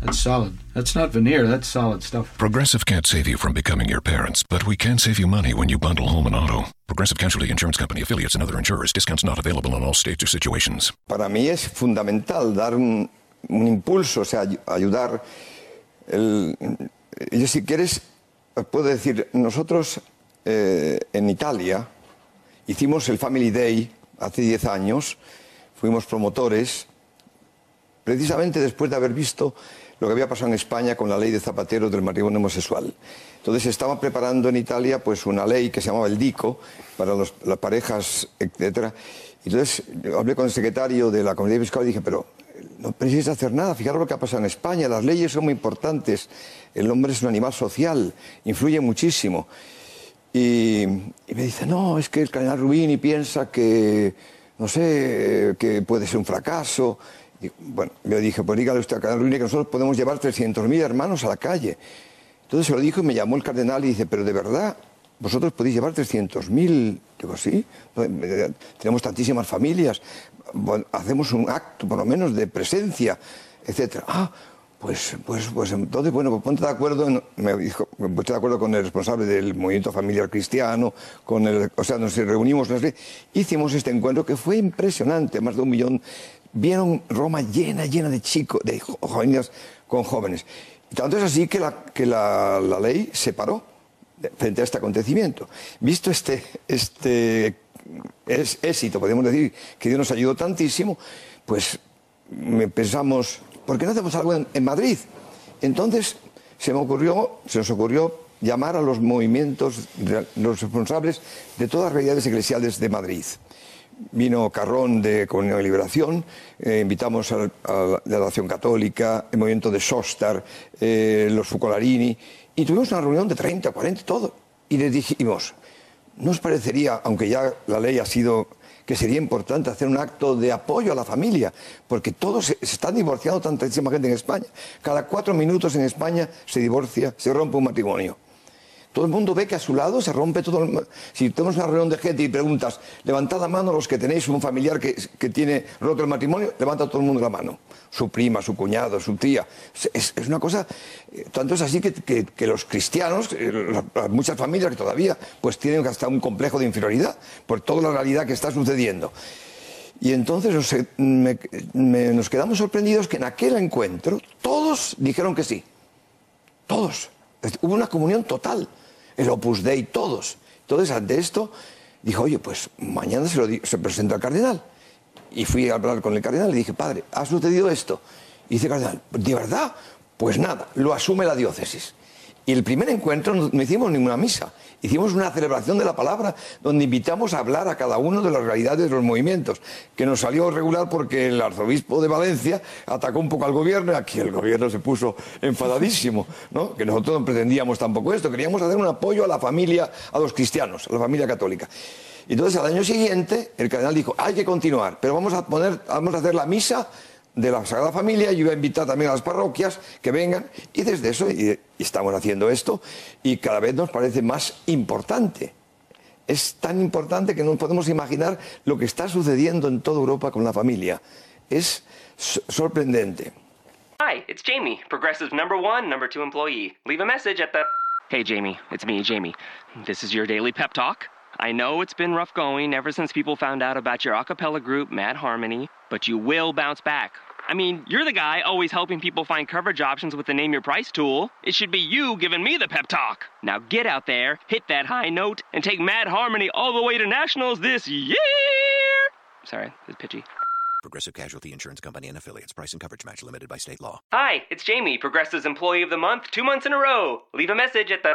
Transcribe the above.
That's solid. That's not veneer, that's solid stuff. Progressive can't save you from becoming your parents, but we can save you money when you bundle home and auto. Progressive Casualty Insurance Company affiliates and other insurers. Discounts not available in all states or situations. Para mí es fundamental dar un, un impulso, o sea, ayudar. El, yo si quieres, puedo decir, nosotros eh, en Italia hicimos el Family Day hace 10 años, fuimos promotores, precisamente después de haber visto lo que había pasado en España con la ley de Zapatero del matrimonio homosexual. Entonces se estaba preparando en Italia pues una ley que se llamaba el DICO para las parejas, etcétera. Entonces hablé con el secretario de la Comunidad Fiscal y dije, pero no penséis hacer nada, fijaros lo que ha pasado en España, las leyes son muy importantes, el hombre es un animal social, influye muchísimo. Y, y me dice, no, es que el cardenal Rubini piensa que, no sé, que puede ser un fracaso. Bueno, yo dije, pues dígale usted cardenal Rubini que nosotros podemos llevar 300.000 hermanos a la calle. Entonces se lo dijo y me llamó el cardenal y dice, pero de verdad, vosotros podéis llevar 300.000. Digo, sí, eh, tenemos tantísimas familias, hacemos un acto por lo menos de presencia, etcétera. Ah, pues, pues, pues entonces, bueno, pues ponte de acuerdo, me dijo, ponte de acuerdo con el responsable del movimiento familiar cristiano, con el, o sea, nos reunimos, no sé, hicimos este encuentro que fue impresionante, más de un millón, vieron Roma llena, llena de chicos, de jóvenes con jóvenes. Tanto es así que la, que la, ley se paró frente a este acontecimiento. Visto este, este es, éxito, podemos decir, que Dios nos ayudó tantísimo, pues pensamos, ¿por qué no hacemos algo en, Madrid? Entonces se nos ocurrió llamar a los movimientos, los responsables de todas las realidades eclesiales de Madrid. Vino Carrón de Comunión y Liberación, eh, invitamos a, la Nación Católica, el movimiento de Sostar, eh, los Fucolarini, y tuvimos una reunión de 30, 40, todo. Y les dijimos, ¿no os parecería, aunque ya la ley ha sido que sería importante hacer un acto de apoyo a la familia? Porque todos se, se están divorciando tantísima gente en España. Cada cuatro minutos en España se divorcia, se rompe un matrimonio. Todo el mundo ve que a su lado se rompe todo. el- Si tenemos una reunión de gente y preguntas, levantad la mano los que tenéis un familiar que, que tiene roto el matrimonio, levanta todo el mundo la mano. Su prima, su cuñado, su tía. Es, una cosa. eh, Tanto es así que, que- los cristianos, eh, muchas familias que todavía pues tienen hasta un complejo de inferioridad por toda la realidad que está sucediendo. Y entonces nos, quedamos sorprendidos que en aquel encuentro todos dijeron que sí. Todos. Hubo una comunión total. El Opus Dei, todos. Entonces, ante esto, dijo, oye, pues mañana se lo presenta al cardenal. Y fui a hablar con el cardenal y le dije, padre, ha sucedido esto. Y dice el cardenal, ¿de verdad? Pues nada, lo asume la diócesis. Y el primer encuentro no, hicimos ninguna misa, hicimos una celebración de la palabra donde invitamos a hablar a cada uno de las realidades de los movimientos, que nos salió regular porque el arzobispo de Valencia atacó un poco al gobierno y aquí el gobierno se puso enfadadísimo, ¿no? que nosotros no pretendíamos tampoco esto, queríamos hacer un apoyo a la familia, a los cristianos, a la familia católica. Entonces al año siguiente el cardenal dijo, hay que continuar, pero vamos a, poner, vamos a hacer la misa de la Sagrada Familia, yo iba a invitar también a las parroquias que vengan, y desde eso y, y estamos haciendo esto, y cada vez nos parece más importante. Es tan importante que no podemos imaginar lo que está sucediendo en toda Europa con la familia. Es so- sorprendente. Hi, it's Jamie, Progressive's number one, number two employee. Leave a message at the. Hey, Jamie, it's me, Jamie. This is your daily pep talk. I know it's been rough going ever since people found out about your a cappella group, Mad Harmony, but you will bounce back. I mean, you're the guy always helping people find coverage options with the Name Your Price tool. It should be you giving me the pep talk. Now get out there, hit that high note, and take Mad Harmony all the way to nationals this year. Sorry, it's pitchy. Progressive Casualty Insurance Company and affiliates. Price and coverage match limited by state law. Hi, it's Jamie, Progressive's Employee of the Month, two months in a row. Leave a message at the.